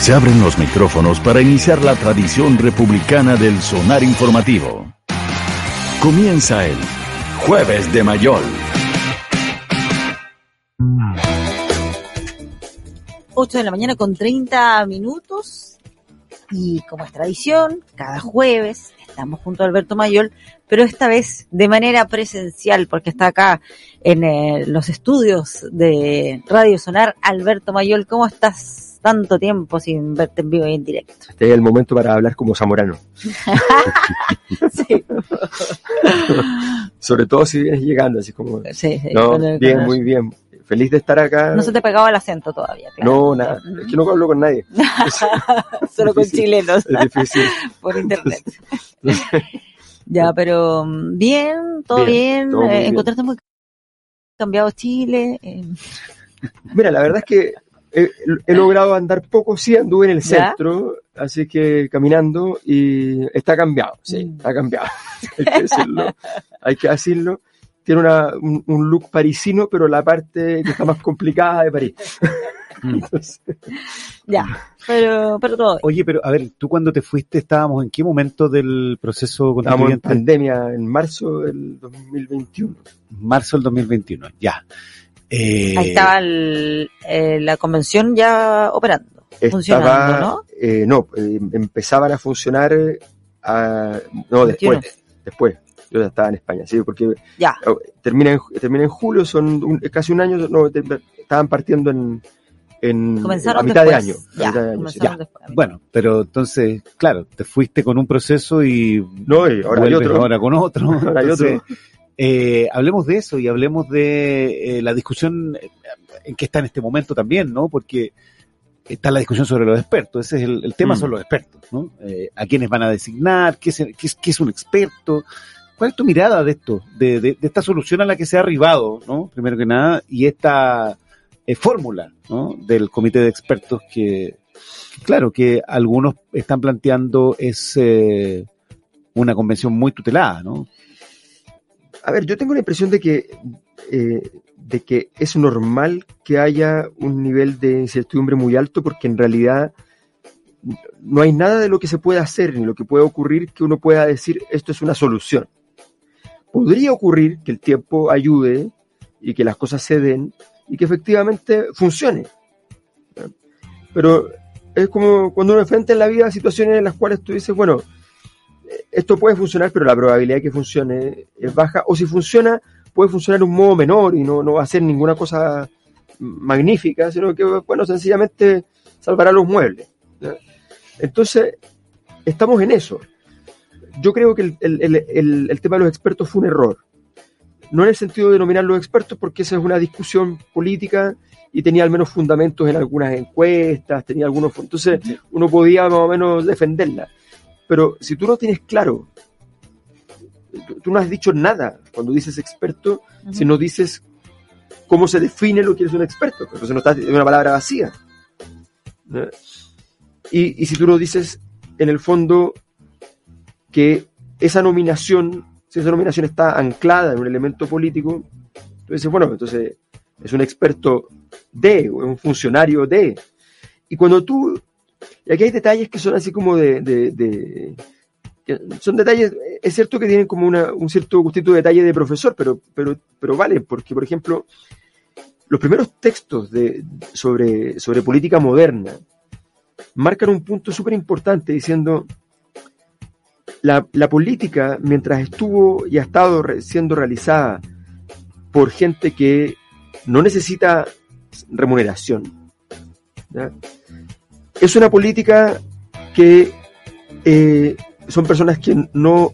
Se abren los micrófonos para iniciar la tradición republicana del sonar informativo. Comienza el Jueves de Mayol. 8 de la mañana con 30 minutos. Y como es tradición, cada jueves estamos junto a Alberto Mayol, pero esta vez de manera presencial, porque está acá en eh, los estudios de Radio Sonar. Alberto Mayol, ¿cómo estás? Tanto tiempo sin verte en vivo y en directo. Este es el momento para hablar como zamorano. sí. Sobre todo si vienes llegando, así como... Sí, sí, No, con el- bien, muy bien. Feliz de estar acá. No se te pegaba el acento todavía. claro. No, nada. Es que no hablo con nadie. Solo con chilenos Es difícil. por internet. ya, pero mm, bien, todo bien. Bien, todo muy eh, bien. encontraste muy cambiado Chile. eh, Mira, la verdad es que he, he logrado andar poco, sí anduve en el ¿Ya? centro, así que caminando y está cambiado, sí, Mm. está cambiado. hay que decirlo, hay que decirlo. Tiene una, un, un look parisino, pero la parte que está más complicada de París. Entonces, ya, pero, pero todo. Oye, pero a ver, tú cuando te fuiste estábamos en qué momento del proceso Estábamos en pandemia en marzo del 2021. Marzo del 2021, ya. Eh, Ahí estaba el- eh, la convención ya operando, funcionando, Estaba, ¿no? eh, no, eh, empezaban a funcionar, eh, a- no, 21. después, después. Yo ya estaba en España, sí, porque Ya, Oh, termina en, termina en julio, son un- casi un año, no, te- estaban partiendo en, en comenzaron a mitad después. de año. a Ya, mitad de año, sí. comenzaron Ya. después. Bueno, pero entonces, claro, te fuiste con un proceso y No, y ahora hay otro. ahora con otro. Ahora hay otro. Eh, hablemos de eso y hablemos de eh, la discusión en que está en este momento también, ¿no? Porque está la discusión sobre los expertos. Ese es el, el tema, Mm. son los expertos, ¿no? Eh, ¿A quiénes van a designar? ¿Qué es, qué es, qué es un experto? ¿Cuál es tu mirada de esto? De, de- de esta solución a la que se ha arribado, ¿no? Primero que nada, y esta eh, fórmula, ¿no? Del comité de expertos que, claro, que algunos están planteando es eh, una convención muy tutelada, ¿no? A ver, yo tengo la impresión de que, eh, de que es normal que haya un nivel de incertidumbre muy alto porque en realidad no hay nada de lo que se pueda hacer ni lo que pueda ocurrir que uno pueda decir esto es una solución. Podría ocurrir que el tiempo ayude y que las cosas se den y que efectivamente funcione. Pero es como cuando uno enfrenta en la vida situaciones en las cuales tú dices, bueno, esto puede funcionar, pero la probabilidad de que funcione es baja, o si funciona, puede funcionar de un modo menor y no, no va a ser ninguna cosa magnífica, sino que, bueno, sencillamente salvará los muebles. Entonces, estamos en eso. Yo creo que el, el- el- el- el tema de los expertos fue un error. No en el sentido de nominar los expertos, porque esa es una discusión política y tenía al menos fundamentos en algunas encuestas, tenía algunos. Entonces, uno podía más o menos defenderla. Pero si tú no tienes claro, tú, tú no has dicho nada cuando dices experto, si no dices cómo se define lo que es un experto, entonces no estás es una palabra vacía. ¿no? Y, y si tú no dices, en el fondo, que esa nominación, si esa nominación está anclada en un elemento político, tú dices, bueno, entonces es un experto de, o es un funcionario de. Y cuando tú y aquí hay detalles que son así como de, son detalles, es cierto que tienen como una- un cierto gustito de detalle de profesor, pero, pero, pero vale, porque por ejemplo, los primeros textos de, sobre, sobre política moderna marcan un punto súper importante diciendo la, la política, mientras estuvo y ha estado siendo realizada por gente que no necesita remuneración, ¿ya? Es una política que eh, son personas que no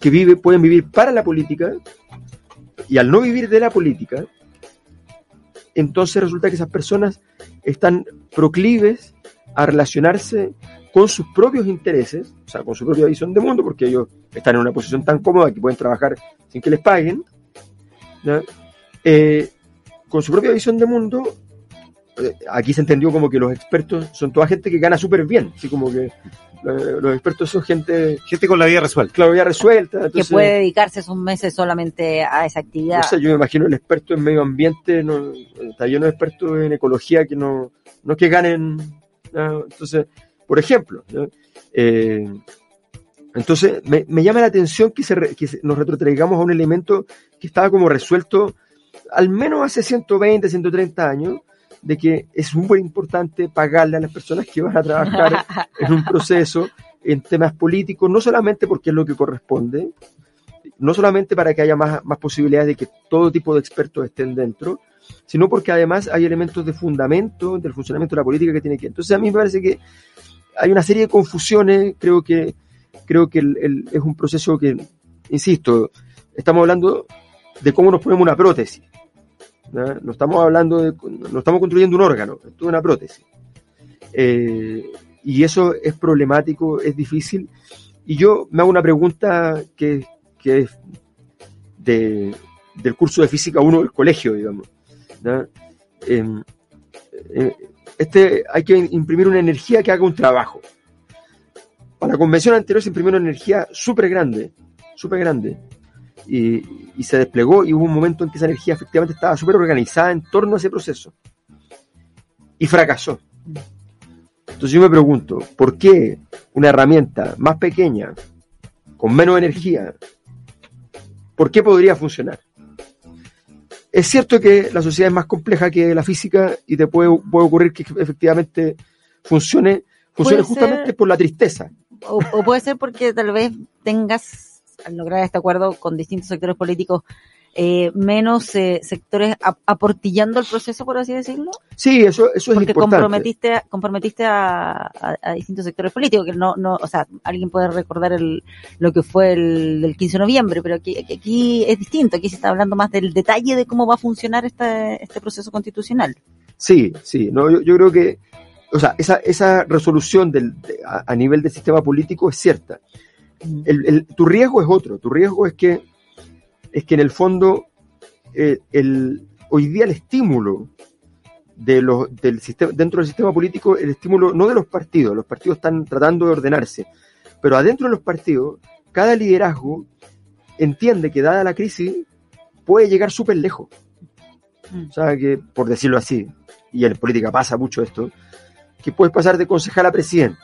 que vive, pueden vivir para la política y al no vivir de la política, entonces resulta que esas personas están proclives a relacionarse con sus propios intereses, o sea, con su propia visión de mundo, porque ellos están en una posición tan cómoda que pueden trabajar sin que les paguen. Eh, con su propia visión de mundo, eh, aquí se entendió como que los expertos son toda gente que gana súper bien, así como que eh, los expertos son gente, Gente con la vida resuelta. claro, ya resuelta. que puede dedicarse esos meses solamente a esa actividad. no sé, yo me imagino el experto en medio ambiente, no, está lleno de expertos en ecología que no, no es que ganen ¿no? Entonces, por ejemplo, ¿no? Eh, entonces me, me llama la atención que, se re- que nos retrotraigamos a un elemento que estaba como resuelto al menos hace 120, 130 años, de que es muy importante pagarle a las personas que van a trabajar en un proceso en temas políticos, no solamente porque es lo que corresponde, no solamente para que haya más, más posibilidades de que todo tipo de expertos estén dentro, sino porque además hay elementos de fundamento del funcionamiento de la política que tiene que. Entonces a mí me parece que hay una serie de confusiones, creo que creo que el- el- es un proceso que, insisto, estamos hablando de cómo nos ponemos una prótesis. ¿No? Estamos hablando de, no estamos construyendo un órgano, esto es una prótesis. Eh, y eso es problemático, es difícil. Y yo me hago una pregunta que, que es de, del curso de física 1 del colegio, digamos. Em, eh, este, hay que imprimir una energía que haga un trabajo. Para la convención anterior se imprimió una energía súper grande, súper grande. Y, y se desplegó y hubo un momento en que esa energía efectivamente estaba súper organizada en torno a ese proceso. Y fracasó. Entonces yo me pregunto, ¿por qué una herramienta más pequeña, con menos energía, por qué podría funcionar? Es cierto que la sociedad es más compleja que la física y te puede, puede ocurrir que efectivamente funcione, funcione justamente ser- por la tristeza. O, o puede ser porque tal vez tengas, al lograr este acuerdo con distintos sectores políticos, eh, menos eh, sectores ap- aportillando el proceso, por así decirlo. Sí, eso, eso es Porque importante. comprometiste, comprometiste a, a- a distintos sectores políticos, que no, no, o sea, alguien puede recordar el, lo que fue el, del 15 de noviembre, pero aquí, aquí- aquí es distinto, aquí se está hablando más del detalle de cómo va a funcionar este, este proceso constitucional. Sí, sí, no, yo, yo creo que, o sea, esa, esa resolución del, de- a, a nivel del sistema político es cierta. El, el- tu riesgo es otro, tu riesgo es que, es que en el fondo, eh, el, hoy día el estímulo de los, del sistema, dentro del sistema político, el estímulo no de los partidos, los partidos están tratando de ordenarse, pero adentro de los partidos, cada liderazgo entiende que dada la crisis puede llegar súper lejos. Mm. O sea, que, por decirlo así, y en política pasa mucho esto, que puedes pasar de concejal a presidente.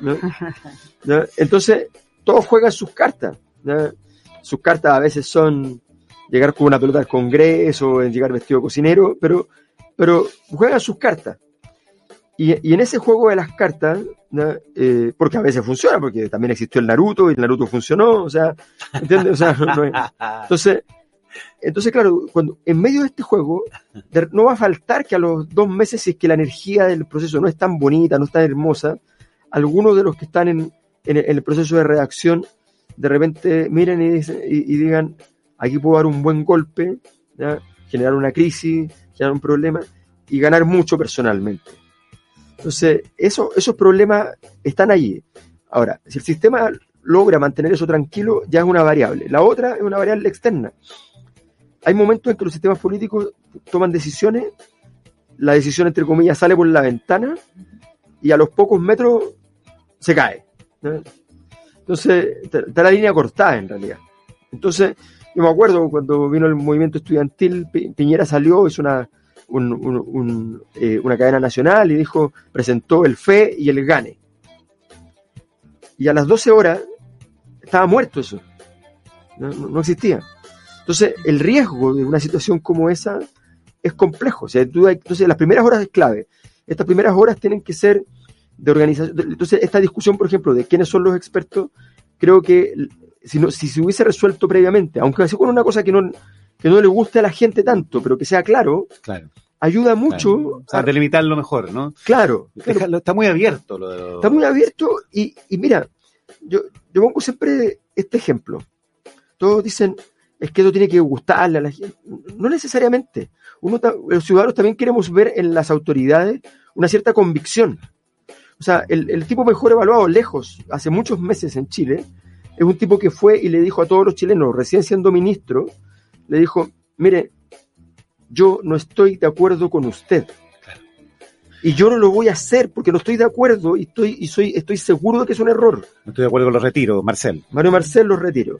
¿no? ¿no? Entonces, todos juegan sus cartas. ¿no? Sus cartas a veces son llegar con una pelota al Congreso, en llegar vestido de cocinero, pero, pero juegan sus cartas. Y, y en ese juego de las cartas, ¿no? Eh, porque a veces funciona, porque también existió el Naruto y el Naruto funcionó, o sea, ¿entiendes? O sea, no- no es- entonces, entonces, claro, cuando en medio de este juego, no va a faltar que a los dos meses, si es que la energía del proceso no es tan bonita, no es tan hermosa, algunos de los que están en, en el- en el proceso de redacción, de repente miren y, y- digan, aquí puedo dar un buen golpe, generar una crisis, generar un problema y ganar mucho personalmente. Entonces, eso, esos problemas están allí. Ahora, si el sistema logra mantener eso tranquilo, ya es una variable. La otra es una variable externa. Hay momentos en que los sistemas políticos toman decisiones, la decisión, entre comillas, sale por la ventana y a los pocos metros se cae. Entonces, está la línea cortada en realidad. Entonces, yo me acuerdo cuando vino el movimiento estudiantil, Pi- Piñera salió, hizo una, un- eh, una cadena nacional y dijo, presentó el FE y el GANE. Y a las 12 horas estaba muerto eso. No, no- existía. Entonces, el riesgo de una situación como esa es complejo. O sea, entonces, las primeras horas es clave. Estas primeras horas tienen que ser de organización. Entonces, esta discusión, por ejemplo, de quiénes son los expertos, creo que si, no, si se hubiese resuelto previamente, aunque sea con una cosa que no, que no le guste a la gente tanto, pero que sea claro, Claro. ayuda mucho. claro. O sea, a- delimitarlo mejor, ¿no? claro, está muy abierto lo Está muy abierto y, y mira, yo, yo pongo siempre este ejemplo. Todos dicen, es que eso tiene que gustarle a la gente. No necesariamente. Uno, los ciudadanos también queremos ver en las autoridades una cierta convicción. O sea, el, el tipo mejor evaluado lejos, hace muchos meses en Chile, es un tipo que fue y le dijo a todos los chilenos, recién siendo ministro, le dijo, mire, yo no estoy de acuerdo con usted. Y yo no lo voy a hacer porque no estoy de acuerdo y estoy, y soy, estoy seguro de que es un error. No estoy de acuerdo con los retiros, Marcel. Mario Marcel los retiro.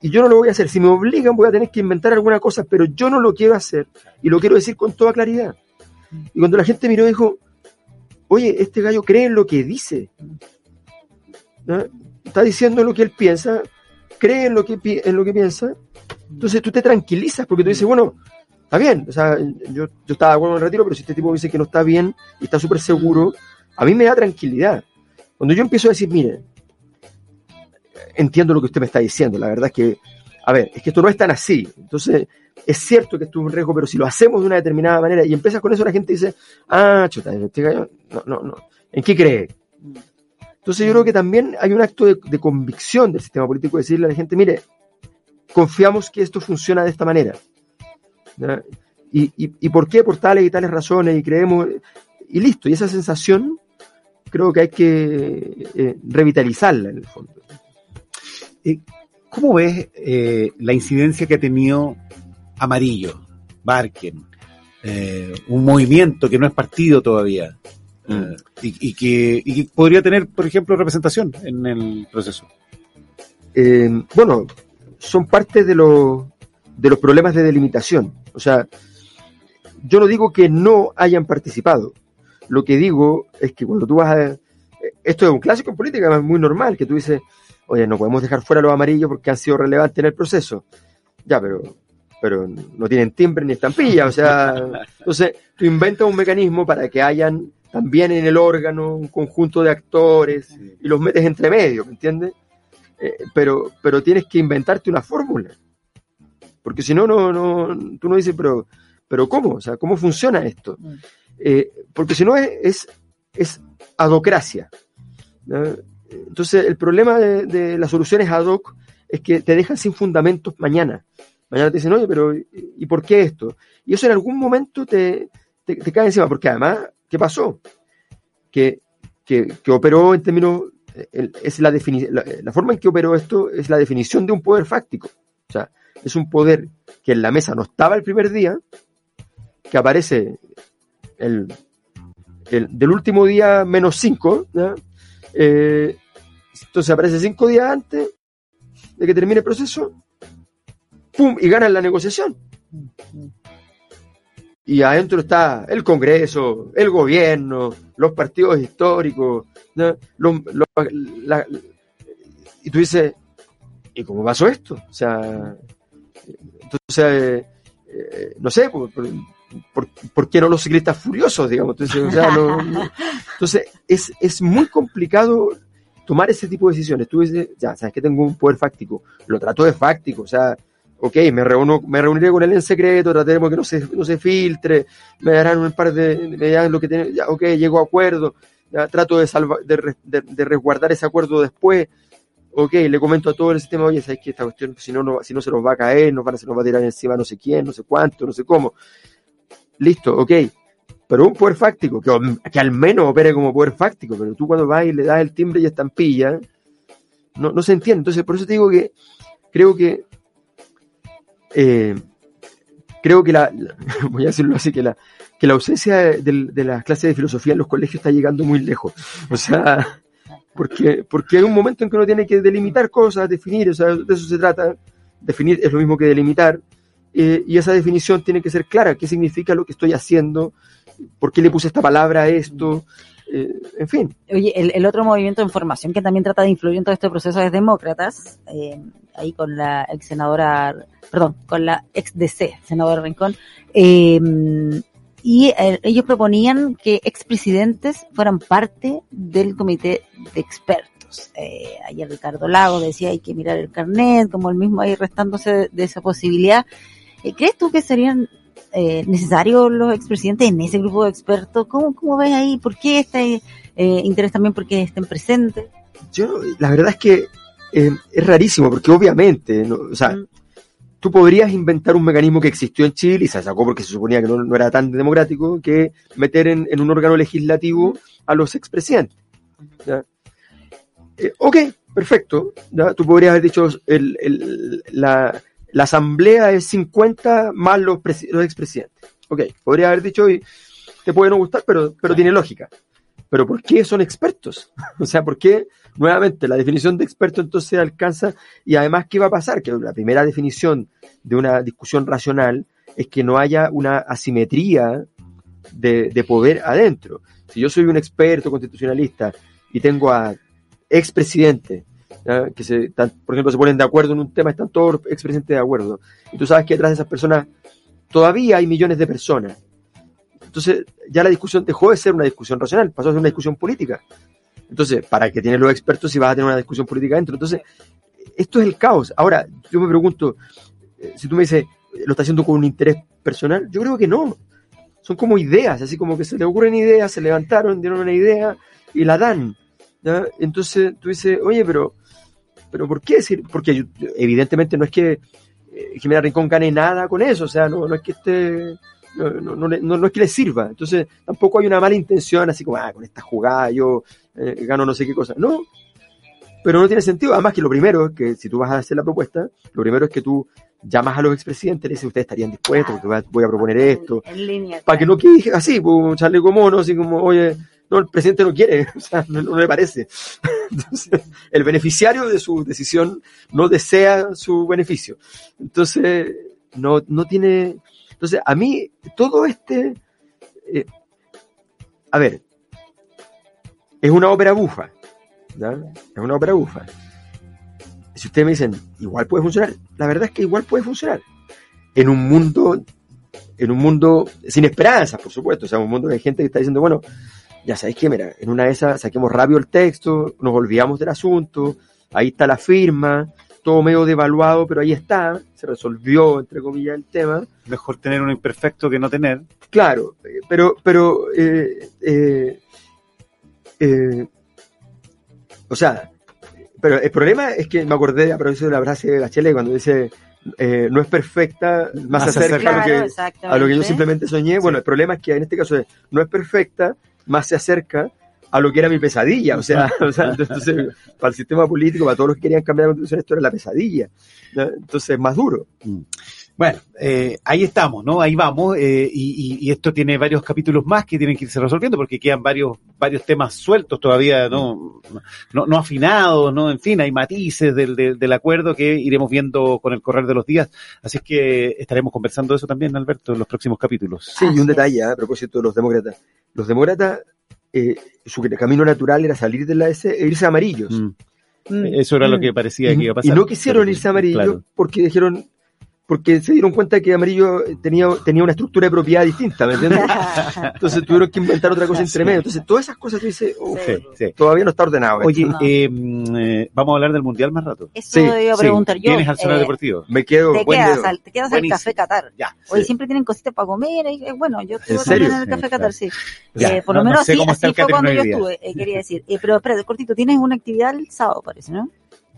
Y yo no lo voy a hacer. Si me obligan voy a tener que inventar alguna cosa, pero yo no lo quiero hacer. Y lo quiero decir con toda claridad. Y cuando la gente miró dijo, oye, este gallo cree en lo que dice. Está diciendo lo que él piensa, cree en lo que, en lo que piensa. Entonces tú te tranquilizas porque tú dices, bueno, está bien. O sea, yo, yo estaba de acuerdo con el retiro, pero si este tipo dice que no está bien y está súper seguro, a mí me da tranquilidad. Cuando yo empiezo a decir, mire, entiendo lo que usted me está diciendo, la verdad es que, a ver, es que esto no es tan así. Entonces, es cierto que esto es un riesgo, pero si lo hacemos de una determinada manera y empiezas con eso, la gente dice, ah, chuta, este gallo, no, no, no, ¿en qué cree? Entonces yo creo que también hay un acto de, convicción del sistema político de decirle a la gente, mire, confiamos que esto funciona de esta manera. ¿Y, por qué? Por tales y tales razones y creemos, y listo, y esa sensación creo que hay que eh, revitalizarla en el fondo. ¿Cómo ves eh, la incidencia que ha tenido Amarillo, Barken, eh, un movimiento que no es partido todavía eh, y, y que, y que podría tener, por ejemplo, representación en el proceso? Eh, bueno, son parte de, los de los problemas de delimitación. O sea, yo no digo que no hayan participado. Lo que digo es que cuando tú vas a... Esto es un clásico en política, es muy normal, que tú dices, oye, no podemos dejar fuera los amarillos porque han sido relevantes en el proceso. Ya, pero, pero no tienen timbre ni estampilla, o sea, entonces tú inventas un mecanismo para que hayan también en el órgano un conjunto de actores y los metes entre medio, ¿me entiendes? Eh, pero, pero tienes que inventarte una fórmula. Porque si no, no, no, tú no dices, pero, pero ¿cómo? O sea, ¿cómo funciona esto? Mm. Eh, porque si no es, es, es adocracia. ¿no? Entonces, el problema de, de las soluciones ad hoc es que te dejan sin fundamentos mañana. Mañana te dicen, oye, pero ¿y y por qué esto? Y eso en algún momento te, te, te cae encima, porque además, ¿qué pasó? Que, que, que operó en términos, es la, la, la forma en que operó esto es la definición de un poder fáctico. O sea, es un poder que en la mesa no estaba el primer día, que aparece el, el- del último día menos cinco, ¿ya? Eh, entonces aparece cinco días antes de que termine el proceso, ¡pum! y ganan la negociación. Y adentro está el Congreso, el gobierno, los partidos históricos, ¿no? Y tú dices, ¿y cómo pasó esto? O sea, entonces, eh, no sé, por, qué no los ciclistas furiosos, digamos? Entonces, entonces es, es muy complicado tomar ese tipo de decisiones. Tú dices, ya, sabes que tengo un poder fáctico, lo trato de fáctico, o sea, ok, me, reúno, me reuniré con él en secreto, trataremos que no se, no se filtre, me darán un par de, me darán lo que tiene, ya, ok, llego a acuerdo, trato de, salva, de, re- de- de resguardar ese acuerdo después, ok, le comento a todo el sistema, oye, sabes que esta cuestión, si no, no, si no se nos va a caer, nos, van se nos va a tirar encima no sé quién, no sé cuánto, no sé cómo. Listo, ok. Pero un poder fáctico, que, que al menos opere como poder fáctico, pero tú cuando vas y le das el timbre y estampilla, no, no se entiende. Entonces, por eso te digo que creo que eh, creo que la, voy a decirlo así, que la, que la ausencia de las clases de filosofía en los colegios está llegando muy lejos. O sea, porque, porque hay un momento en que uno tiene que delimitar cosas, definir, o sea, de eso se trata. Definir es lo mismo que delimitar. eh, y esa definición tiene que ser clara. ¿Qué significa lo que estoy haciendo? ¿Por qué le puse esta palabra a esto? Eh, en fin. Oye, el, otro movimiento en formación que también trata de influir en todo este proceso es Demócratas, eh, ahí con la ex senadora, perdón, con la ex DC, senadora Rincón, eh, y ellos proponían que expresidentes fueran parte del comité de expertos. Eh, ayer Ricardo Lago decía hay que mirar el carnet, como el mismo ahí restándose de, de esa posibilidad. Eh, ¿Crees tú que serían eh, necesarios los expresidentes en ese grupo de expertos? ¿Cómo, cómo ves ahí? ¿Por qué este eh, interés también porque estén presentes? Yo, la verdad es que eh, es rarísimo, porque obviamente, ¿no? o sea, Mm. tú podrías inventar un mecanismo que existió en Chile y se sacó porque se suponía que no, no era tan democrático, que meter en, en un órgano legislativo a los expresidentes. ¿ya? Eh, ok, perfecto. ¿ya? Tú podrías haber dicho, el, el- la, la asamblea es 50 más los, los expresidentes. Ok, podría haber dicho, y te puede no gustar, pero, pero tiene lógica. Pero ¿por qué son expertos? o sea, ¿por qué nuevamente la definición de experto entonces alcanza? Y además, ¿qué va a pasar? Que la primera definición de una discusión racional es que no haya una asimetría de, de poder adentro. Si yo soy un experto constitucionalista y tengo a expresidentes que se, por ejemplo, se ponen de acuerdo en un tema, están todos expresidentes de acuerdo, y tú sabes que detrás de esas personas todavía hay millones de personas. Entonces, ya la discusión dejó de ser una discusión racional, pasó a ser una discusión política. Entonces, ¿para qué tienes los expertos si vas a tener una discusión política dentro? Entonces, esto es el caos. Ahora, yo me pregunto, eh, si tú me dices, ¿lo está haciendo con un interés personal? Yo creo que no. Son como ideas, así como que se le ocurren ideas, se levantaron, dieron una idea y la dan. Entonces tú dices, oye, pero, pero ¿por qué decir? Porque yo- evidentemente no es que eh, Jimena Rincón gane nada con eso, o sea, no, no es que esté, no, no, no no- no es que le sirva. Entonces tampoco hay una mala intención, así como, ah, con esta jugada yo eh, gano no sé qué cosa. No, pero no tiene sentido. Además que lo primero es que si tú vas a hacer la propuesta, lo primero es que tú llamas a los expresidentes y le dices, ustedes estarían dispuestos, porque voy a- proponer esto, En, en línea. para que no quede así, pues, echarle como mono, así como, oye, no, el presidente no quiere, o sea, no, no le parece. Entonces, el beneficiario de su decisión no desea su beneficio. Entonces, no, no tiene. Entonces, a mí, todo este. eh, a ver, es una ópera bufa. ¿ya? Es una ópera bufa. Si ustedes me dicen, igual puede funcionar, la verdad es que igual puede funcionar. En un mundo en un mundo sin esperanzas, por supuesto, o sea, un mundo de gente que está diciendo, bueno, ya sabéis que, mira, en una de esas saquemos rápido el texto, nos olvidamos del asunto, ahí está la firma, todo medio devaluado, pero ahí está, se resolvió, entre comillas, el tema. Mejor tener un imperfecto que no tener. Claro, eh, pero, pero, eh, eh, eh, o sea, pero el problema es que me acordé a propósito de la frase de Bachelet cuando dice, eh, no es perfecta, más, Más a lo que, a lo que yo simplemente soñé. Bueno, el problema es que en este caso es, no es perfecta, más se acerca a lo que era mi pesadilla. O sea, o sea, entonces, para el sistema político, para todos los que querían cambiar la constitución, esto era la pesadilla. Entonces, más duro. Bueno, eh, ahí estamos, ¿no? Ahí vamos, eh, y, y- y esto tiene varios capítulos más que tienen que irse resolviendo porque quedan varios varios temas sueltos todavía, ¿no? No, no afinados, ¿no? En fin, hay matices del, del, del acuerdo que iremos viendo con el correr de los días. Así es que estaremos conversando de eso también, Alberto, en los próximos capítulos. Sí, y un detalle ¿eh? a propósito de los demócratas. Los demócratas, eh, su camino natural era salir de la S e irse a amarillos. Mm. Mm. Eso era lo que parecía y, que iba a y pasar. no quisieron irse a amarillo Claro. porque dijeron porque se dieron cuenta que amarillo tenía, tenía una estructura de propiedad distinta, ¿me entiendes? Entonces tuvieron que inventar otra cosa entre medio. Entonces, todas esas cosas tú dices, "Uf, Sí, sí. todavía no está ordenado. esto". Oye, No. eh, mm, eh, vamos a hablar del Mundial más rato. Eso Sí, iba a sí. preguntar yo. Vienes al Sonar Eh, Deportivo. me quedo te quedas, al, te quedas al. Café Qatar. Ya. Hoy siempre tienen cositas para comer. y, eh, bueno, yo estuve serio? también en el Café. Qatar, sí. Ya, Eh, por no- lo no menos sé así, cómo está así el fue cuando yo estuve, eh, quería decir. Eh, pero espérate, cortito, tienes una actividad el sábado, parece, ¿no?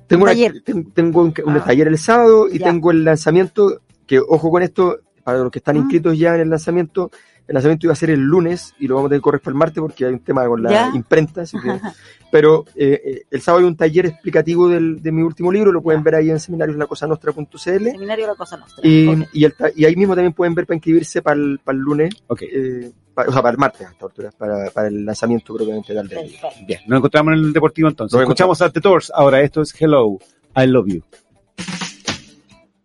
Tengo, Un una- taller. ten- tengo un, un Ah. taller el sábado y Ya. tengo el lanzamiento, que ojo con esto, para los que están Ah. inscritos ya en el lanzamiento, el lanzamiento iba a ser el lunes y lo vamos a tener que correr para el martes porque hay un tema con la Ya. imprenta. así que- pero eh, eh, el sábado hay un taller explicativo del, de mi último libro, lo pueden Ya. ver ahí en seminariosLaCosaNostra.cl Seminario La Cosa Nostra. y, Ok. y, el ta- y ahí mismo también pueden ver para inscribirse para el, para el lunes, Ok. eh, pa- o sea, para el martes altura, para, para el lanzamiento propiamente tal del. Bien, nos encontramos en el Deportivo entonces. Nos Escuchamos a The Doors. Ahora esto es Hello, I Love You.